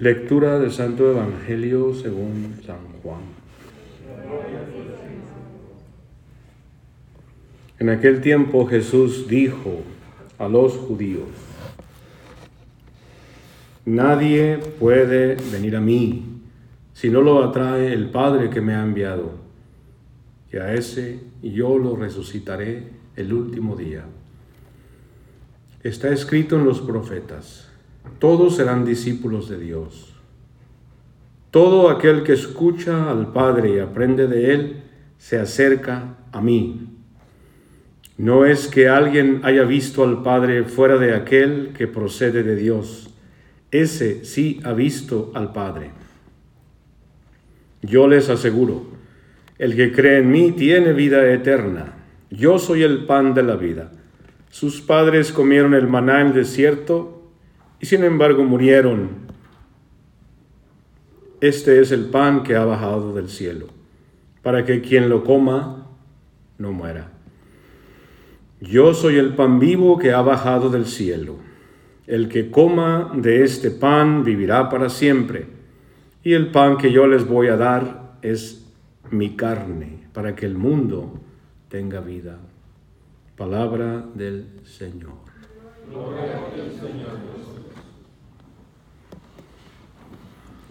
Lectura del Santo Evangelio según San Juan. En aquel tiempo Jesús dijo a los judíos, Nadie puede venir a mí si no lo atrae el Padre que me ha enviado, y a ese yo lo resucitaré el último día. Está escrito en los profetas todos serán discípulos de Dios. Todo aquel que escucha al Padre y aprende de Él, se acerca a mí. No es que alguien haya visto al Padre fuera de aquel que procede de Dios. Ese sí ha visto al Padre. Yo les aseguro, el que cree en mí tiene vida eterna. Yo soy el pan de la vida. Sus padres comieron el maná en el desierto y sin embargo murieron. Este es el pan que ha bajado del cielo, para que quien lo coma no muera. Yo soy el pan vivo que ha bajado del cielo. El que coma de este pan vivirá para siempre. Y el pan que yo les voy a dar es mi carne, para que el mundo tenga vida. Palabra del Señor. Gloria Señor.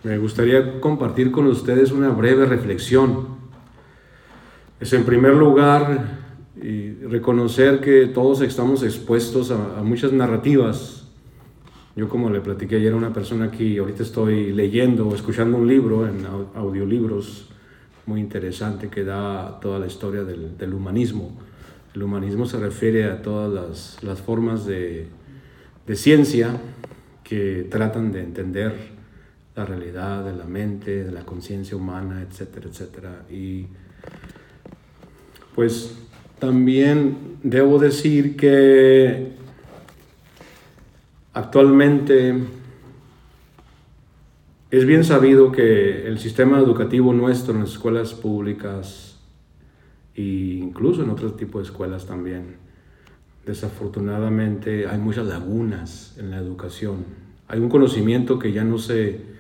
Me gustaría compartir con ustedes una breve reflexión. Es en primer lugar reconocer que todos estamos expuestos a, muchas narrativas. Yo como le platiqué ayer a una persona aquí, ahorita estoy leyendo o escuchando un libro en audiolibros muy interesante que da toda la historia del, humanismo. El humanismo se refiere a todas las, formas de ciencia que tratan de entender la realidad de la mente, de la conciencia humana, etcétera, etcétera. Y pues también debo decir que actualmente es bien sabido que el sistema educativo nuestro en las escuelas públicas e incluso en otro tipo de escuelas también, desafortunadamente hay muchas lagunas en la educación. Hay un conocimiento que ya no se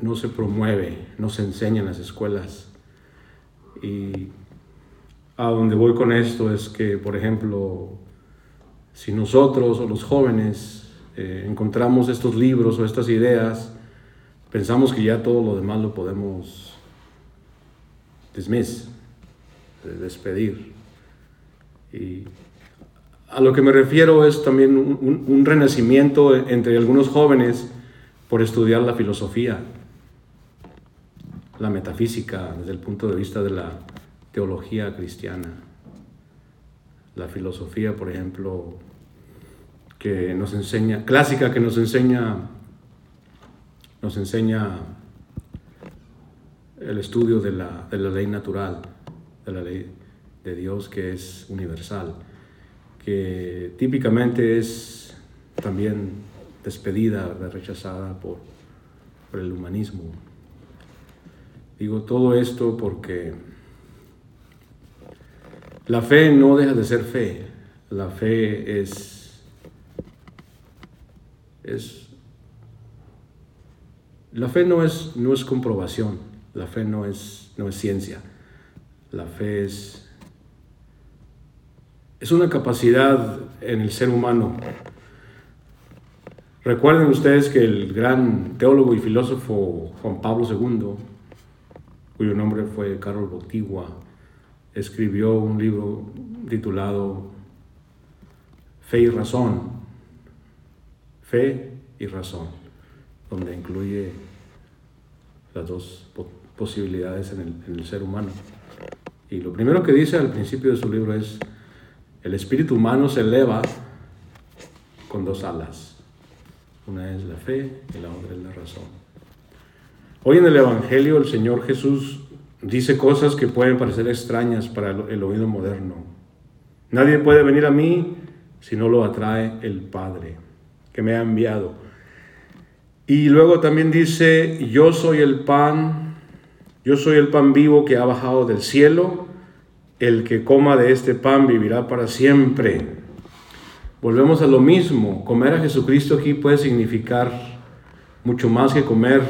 no se promueve, no se enseña en las escuelas. Y a donde voy con esto es que, por ejemplo, si nosotros o los jóvenes eh, encontramos estos libros o estas ideas, pensamos que ya todo lo demás lo podemos dismiss, despedir. Y a lo que me refiero es también un renacimiento entre algunos jóvenes por estudiar la filosofía, la metafísica desde el punto de vista de la teología cristiana. La filosofía, por ejemplo, que nos enseña, clásica que nos enseña, nos enseña el estudio de la, de la ley natural, de la ley de Dios que es universal, que típicamente es también despedida, rechazada por, por el humanismo. Digo todo esto porque la fe no deja de ser fe. La fe es, es la fe no es, no es comprobación, la fe no es, no es ciencia, la fe es, es una capacidad en el ser humano Recuerden ustedes que el gran teólogo y filósofo Juan Pablo II, cuyo nombre fue Carlos Botigua, escribió un libro titulado Fe y Razón, Fe y Razón, donde incluye las dos posibilidades en el, en el ser humano. Y lo primero que dice al principio de su libro es, el espíritu humano se eleva con dos alas una es la fe y la otra es la razón. Hoy en el Evangelio el Señor Jesús dice cosas que pueden parecer extrañas para el oído moderno. Nadie puede venir a mí si no lo atrae el Padre que me ha enviado. Y luego también dice, yo soy el pan, yo soy el pan vivo que ha bajado del cielo, el que coma de este pan vivirá para siempre. Volvemos a lo mismo, comer a Jesucristo aquí puede significar mucho más que comer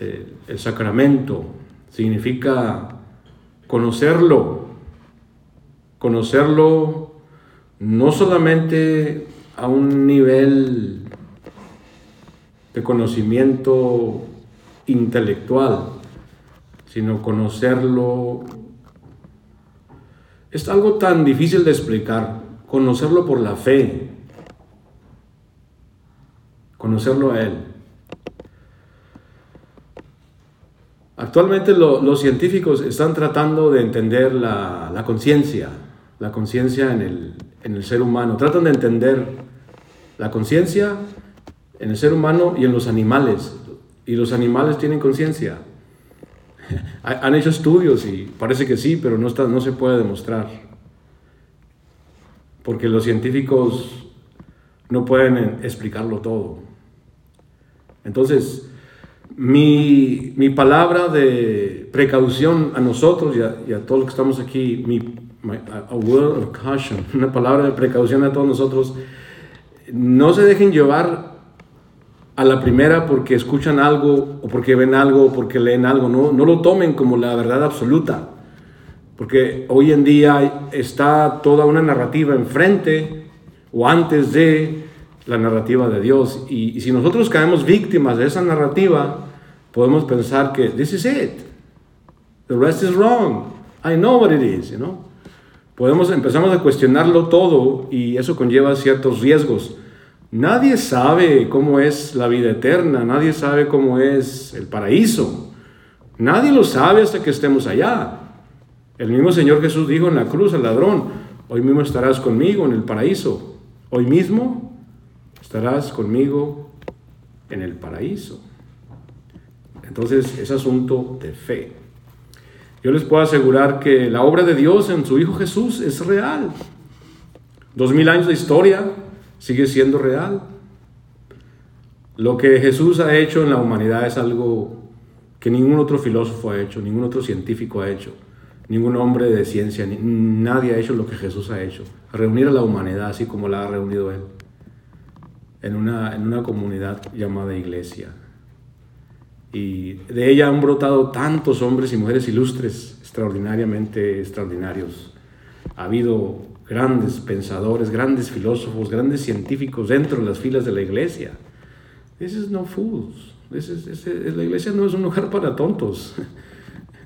eh, el sacramento, significa conocerlo, conocerlo no solamente a un nivel de conocimiento intelectual, sino conocerlo. Es algo tan difícil de explicar, conocerlo por la fe, conocerlo a Él. Actualmente los científicos están tratando de entender la, conciencia, la conciencia en el, en el ser humano. Tratan de entender la conciencia en el ser humano y en los animales. Y los animales tienen conciencia. Han hecho estudios y parece que sí, pero no, está, no se puede demostrar. Porque los científicos no pueden explicarlo todo. Entonces, mi, mi palabra de precaución a nosotros y a, todos los que estamos aquí, mi, a word of caution, una palabra de precaución a todos nosotros, no se dejen llevar a la primera porque escuchan algo o porque ven algo o porque leen algo, no, no lo tomen como la verdad absoluta, porque hoy en día está toda una narrativa enfrente o antes de la narrativa de Dios y, si nosotros caemos víctimas de esa narrativa, podemos pensar que this is it, the rest is wrong, I know what it is, you know. Podemos empezamos a cuestionarlo todo y eso conlleva ciertos riesgos. Nadie sabe cómo es la vida eterna, nadie sabe cómo es el paraíso. Nadie lo sabe hasta que estemos allá. El mismo Señor Jesús dijo en la cruz al ladrón, hoy mismo estarás conmigo en el paraíso. Hoy mismo estarás conmigo en el paraíso. Entonces es asunto de fe. Yo les puedo asegurar que la obra de Dios en su Hijo Jesús es real. Dos mil años de historia, sigue siendo real. Lo que Jesús ha hecho en la humanidad es algo que ningún otro filósofo ha hecho, ningún otro científico ha hecho, ningún hombre de ciencia, nadie ha hecho lo que Jesús ha hecho. Reunir a la humanidad así como la ha reunido Él, en una, en una comunidad llamada iglesia. Y de ella han brotado tantos hombres y mujeres ilustres, extraordinariamente extraordinarios. Ha habido grandes pensadores, grandes filósofos, grandes científicos dentro de las filas de la iglesia. This is no fools. la iglesia no es un lugar para tontos.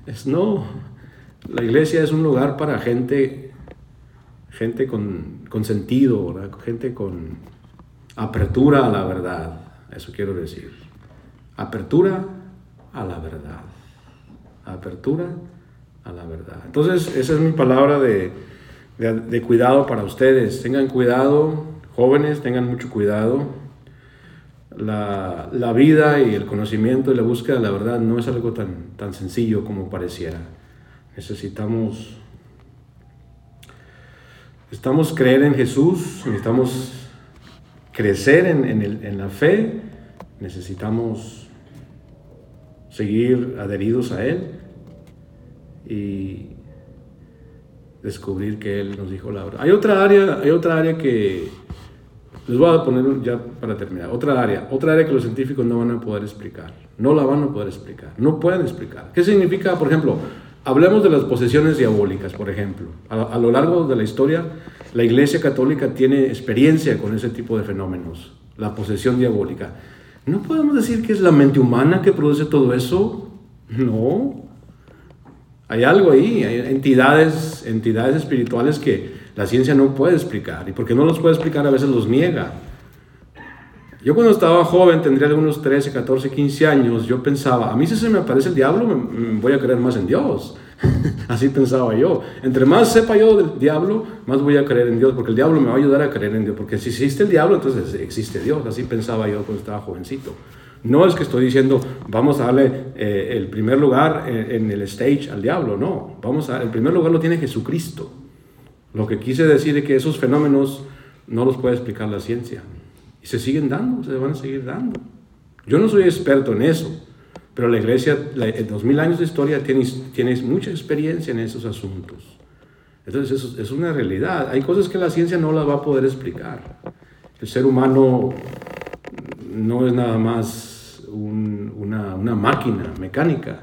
Es no. La iglesia es un lugar para gente, gente con, con sentido, gente con apertura a la verdad. Eso quiero decir. Apertura a la verdad. Apertura a la verdad. Entonces, esa es mi palabra de, de, cuidado para ustedes. Tengan cuidado, jóvenes, tengan mucho cuidado. La, la, vida y el conocimiento y la búsqueda de la verdad no es algo tan, tan sencillo como pareciera. Necesitamos, necesitamos creer en Jesús, necesitamos crecer en, en, el, en la fe, necesitamos seguir adheridos a Él y descubrir que Él nos dijo la verdad. Hay otra área, hay otra área que les voy a poner ya para terminar. Otra área, otra área que los científicos no van a poder explicar. No la van a poder explicar. No pueden explicar. ¿Qué significa, por ejemplo? Hablemos de las posesiones diabólicas, por ejemplo. A, lo largo de la historia, la Iglesia Católica tiene experiencia con ese tipo de fenómenos, la posesión diabólica. ¿No podemos decir que es la mente humana que produce todo eso? No, hay algo ahí, hay entidades, entidades espirituales que la ciencia no puede explicar. Y porque no los puede explicar, a veces los niega. Yo cuando estaba joven, tendría algunos 13, 14, 15 años, yo pensaba, a mí si se me aparece el diablo, me, voy a creer más en Dios. Así pensaba yo. Entre más sepa yo del diablo, más voy a creer en Dios, porque el diablo me va a ayudar a creer en Dios. Porque si existe el diablo, entonces existe Dios. Así pensaba yo cuando estaba jovencito. No es que estoy diciendo, vamos a darle eh, el primer lugar en, el stage al diablo, no. Vamos a, el primer lugar lo tiene Jesucristo. Lo que quise decir es que esos fenómenos no los puede explicar la ciencia. Y se siguen dando, se van a seguir dando. Yo no soy experto en eso, pero la iglesia, en dos mil años de historia, tiene, mucha experiencia en esos asuntos. Entonces, eso es una realidad. Hay cosas que la ciencia no las va a poder explicar. El ser humano no es nada más una, una, máquina mecánica,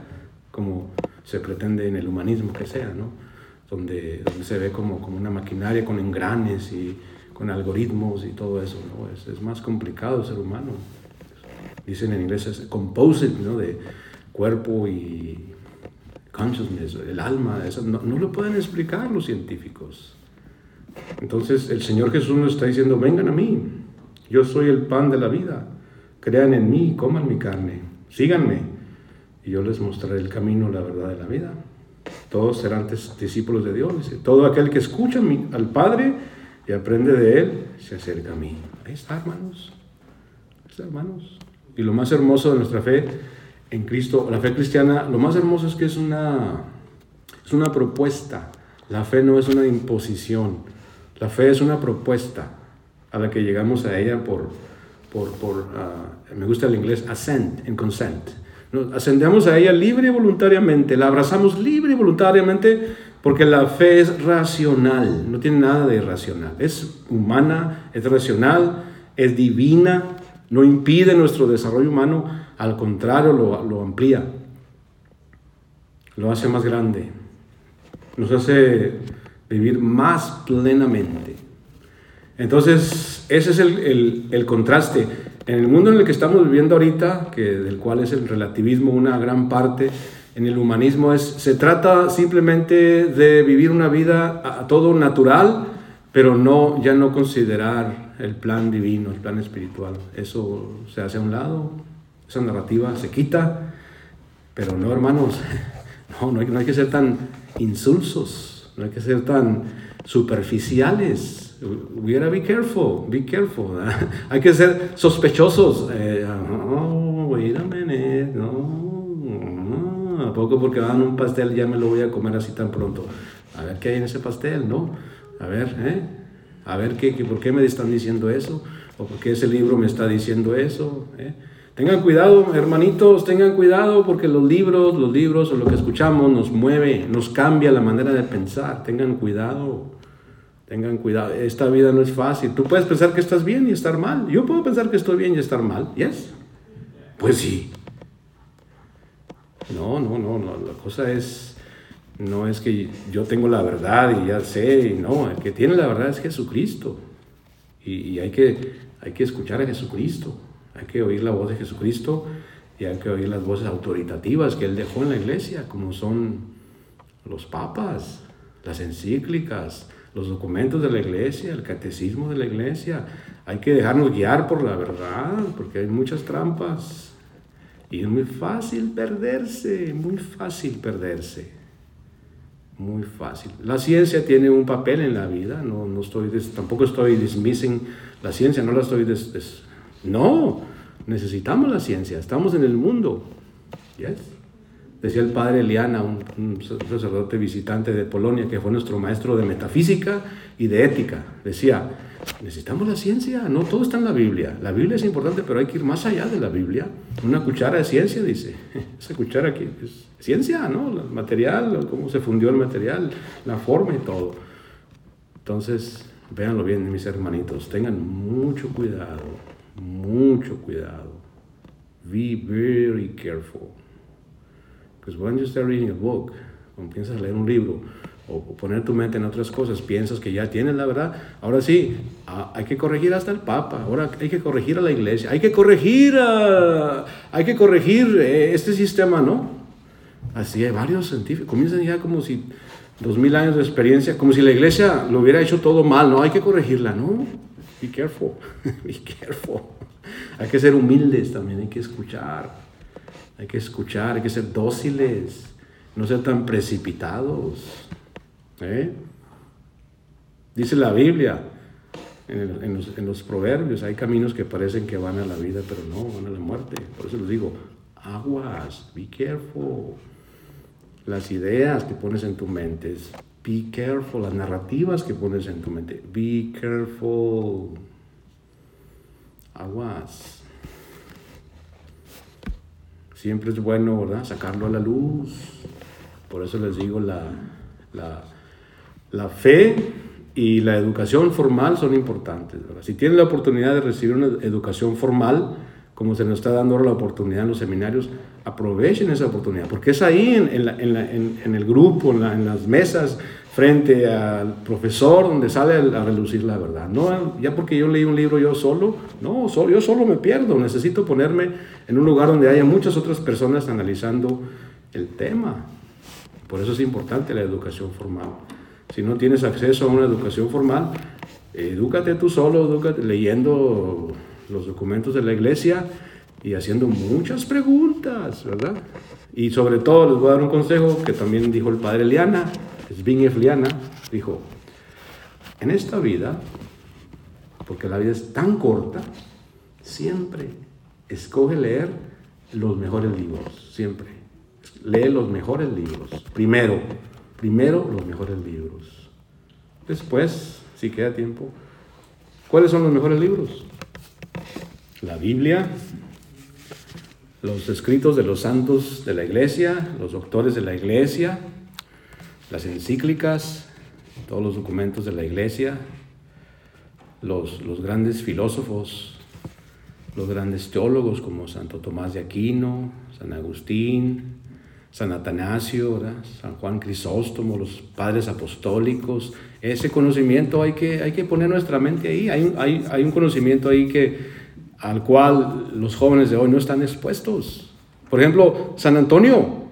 como se pretende en el humanismo que sea, ¿no? donde, donde se ve como, como una maquinaria con engranes y con algoritmos y todo eso. ¿no? Es, es más complicado ser humano. Dicen en inglés es composite, ¿no? de cuerpo y consciousness, el alma, eso no, no lo pueden explicar los científicos. Entonces el Señor Jesús nos está diciendo, vengan a mí, yo soy el pan de la vida, crean en mí, coman mi carne, síganme, y yo les mostraré el camino, la verdad de la vida. Todos serán discípulos de Dios. Todo aquel que escucha al Padre y aprende de Él, se acerca a mí. Ahí está, hermanos. Ahí está, hermanos. Y lo más hermoso de nuestra fe en Cristo, la fe cristiana, lo más hermoso es que es una, es una propuesta. La fe no es una imposición. La fe es una propuesta a la que llegamos a ella por, por, por ah, me gusta el inglés, assent, en consent. Nos ascendemos a ella libre y voluntariamente, la abrazamos libre y voluntariamente porque la fe es racional, no tiene nada de irracional. Es humana, es racional, es divina, no impide nuestro desarrollo humano, al contrario, lo, lo amplía, lo hace más grande, nos hace vivir más plenamente. Entonces, ese es el, el, contraste. En el mundo en el que estamos viviendo ahorita, que, del cual es el relativismo una gran parte, en el humanismo es, se trata simplemente de vivir una vida a, todo natural, pero no, ya no considerar el plan divino, el plan espiritual. Eso se hace a un lado, esa narrativa se quita, pero no, hermanos, no, no hay, no hay que ser tan insulsos, no hay que ser tan superficiales gotta be careful, be careful. Hay que ser sospechosos. Eh, no, ¿A poco porque dan un pastel ya me lo voy a comer así tan pronto? A ver qué hay en ese pastel, ¿no? A ver, ¿eh? A ver qué, por qué me están diciendo eso, o por qué ese libro me está diciendo eso. ¿eh? Tengan cuidado, hermanitos, tengan cuidado porque los libros, los libros o lo que escuchamos nos mueve, nos cambia la manera de pensar. Tengan cuidado. Tengan cuidado, esta vida no es fácil. Tú puedes pensar que estás bien y estar mal. Yo puedo pensar que estoy bien y estar mal. ¿Yes? Pues sí. No, no, no, no. La cosa es, no es que yo tengo la verdad y ya sé. No, el que tiene la verdad es Jesucristo. Y, hay, que, hay que escuchar a Jesucristo. Hay que oír la voz de Jesucristo y hay que oír las voces autoritativas que Él dejó en la iglesia, como son los papas, las encíclicas, los documentos de la iglesia, el catecismo de la iglesia. Hay que dejarnos guiar por la verdad, porque hay muchas trampas. Y es muy fácil perderse, muy fácil perderse. Muy fácil. La ciencia tiene un papel en la vida, no, no estoy tampoco estoy dismissing la ciencia, no la estoy... Des, no, necesitamos la ciencia, estamos en el mundo. Yes. Decía el padre Eliana, un, sacerdote visitante de Polonia, que fue nuestro maestro de metafísica y de ética. Decía, necesitamos la ciencia, no todo está en la Biblia. La Biblia es importante, pero hay que ir más allá de la Biblia. Una cuchara de ciencia, dice. Esa cuchara aquí es ciencia, ¿no? El material, cómo se fundió el material, la forma y todo. Entonces, véanlo bien, mis hermanitos, tengan mucho cuidado, mucho cuidado. Be very careful. Because when you start reading a book, cuando piensas leer un libro o poner tu mente en otras cosas, piensas que ya tienes la verdad. Ahora sí, hay que corregir hasta el Papa, ahora hay que corregir a la iglesia, hay que corregir, hay que corregir eh, este sistema, ¿no? Así hay varios científicos, comienzan ya como si dos mil años de experiencia, como si la iglesia lo hubiera hecho todo mal, ¿no? Hay que corregirla, ¿no? Be careful, be careful. Hay que ser humildes también, hay que escuchar. Hay que escuchar, hay que ser dóciles, no ser tan precipitados. ¿eh? Dice la Biblia, en, los, proverbios, hay caminos que parecen que van a la vida, pero no, van a la muerte. Por eso les digo, aguas, be careful. Las ideas que pones en tu mente, be careful. Las narrativas que pones en tu mente, be careful. Aguas. Siempre es bueno, ¿verdad? Sacarlo a la luz. Por eso les digo, la, la, fe y la educación formal son importantes. Si tienen la oportunidad de recibir una educación formal, como se nos está dando ahora la oportunidad en los seminarios, aprovechen esa oportunidad, porque es ahí en, el grupo, en, las mesas, frente al profesor, donde sale a relucir la verdad. No, ya porque yo leí un libro yo solo, no, yo solo me pierdo, necesito ponerme en un lugar donde haya muchas otras personas analizando el tema. Por eso es importante la educación formal. Si no tienes acceso a una educación formal, edúcate tú solo, leyendo los documentos de la iglesia y haciendo muchas preguntas, ¿verdad? Y sobre todo les voy a dar un consejo que también dijo el padre Liana, Zbigniew Liana, dijo, en esta vida, porque la vida es tan corta, siempre escoge leer los mejores libros, siempre. Lee los mejores libros. Primero, primero los mejores libros. Después, si queda tiempo, ¿cuáles son los mejores libros? La Biblia, los escritos de los santos de la iglesia, los doctores de la iglesia, las encíclicas, todos los documentos de la iglesia, los, los grandes filósofos, los grandes teólogos como Santo Tomás de Aquino, San Agustín, San Atanasio, San Juan Crisóstomo, los padres apostólicos. Ese conocimiento hay que, hay que poner nuestra mente ahí. Hay hay, hay un conocimiento ahí que, al cual los jóvenes de hoy no están expuestos. Por ejemplo, San Antonio.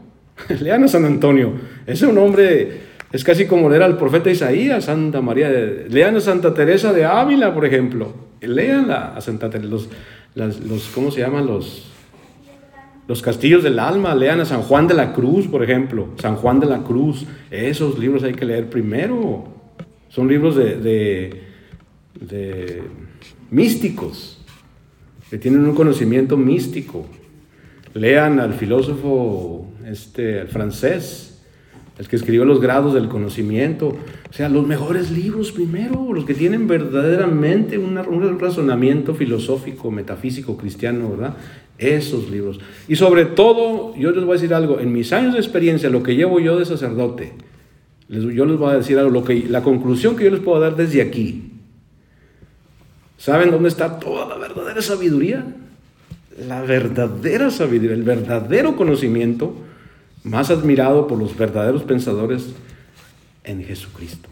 Lean a San Antonio. Es un hombre, es casi como leer al profeta Isaías, Santa María. Lean a Santa Teresa de Ávila, por ejemplo. Leanla a Santa Teresa. Los, los, ¿Cómo se llaman? Los, los castillos del alma. Lean a San Juan de la Cruz, por ejemplo. San Juan de la Cruz. Esos libros hay que leer primero. Son libros de, de místicos que tienen un conocimiento místico. Lean al filósofo este, el francés, el que escribió los grados del conocimiento. O sea, los mejores libros primero, los que tienen verdaderamente un razonamiento filosófico, metafísico, cristiano, ¿verdad? Esos libros. Y sobre todo, yo les voy a decir algo, en mis años de experiencia, lo que llevo yo de sacerdote, yo les voy a decir algo, lo que, la conclusión que yo les puedo dar desde aquí. ¿Saben dónde está toda la verdadera sabiduría? La verdadera sabiduría, el verdadero conocimiento más admirado por los verdaderos pensadores en Jesucristo.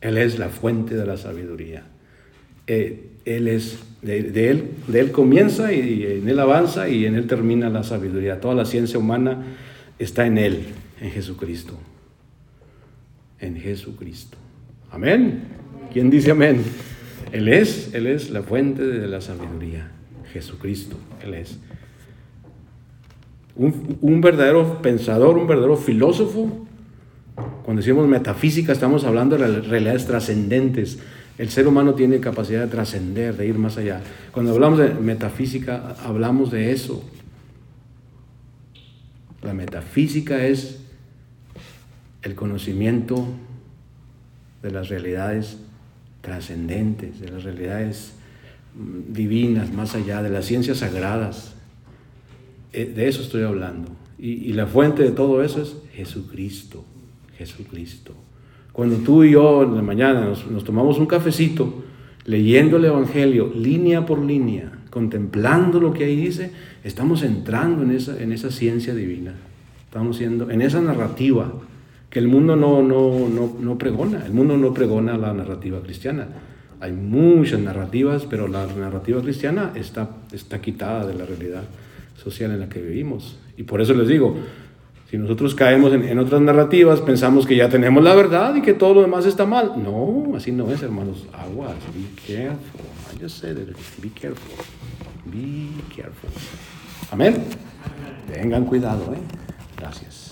Él es la fuente de la sabiduría. Eh, él es, de, él, de Él comienza y en Él avanza y en Él termina la sabiduría. Toda la ciencia humana está en Él, en Jesucristo. En Jesucristo. Amén. ¿Quién dice amén? Él es, Él es la fuente de la sabiduría. Jesucristo, Él es. Un, verdadero pensador, un verdadero filósofo. Cuando decimos metafísica estamos hablando de realidades trascendentes. El ser humano tiene capacidad de trascender, de ir más allá. Cuando hablamos de metafísica, hablamos de eso. La metafísica es el conocimiento de las realidades trascendentes, de las realidades mm, divinas, más allá, de las ciencias sagradas. Eh, de eso estoy hablando. Y, la fuente de todo eso es Jesucristo, Jesucristo. Cuando tú y yo en la mañana nos, tomamos un cafecito, leyendo el Evangelio línea por línea, contemplando lo que ahí dice, estamos entrando en esa, en esa ciencia divina. Estamos siendo en esa narrativa que el mundo no, no, no, no pregona. El mundo no pregona la narrativa cristiana. Hay muchas narrativas, pero la narrativa cristiana está, está quitada de la realidad social en la que vivimos. Y por eso les digo, si nosotros caemos en, otras narrativas, pensamos que ya tenemos la verdad y que todo lo demás está mal. No, así no es, hermanos. Aguas, be careful. I just said it. Be careful. Be careful. Amén. Tengan cuidado, ¿eh? Gracias.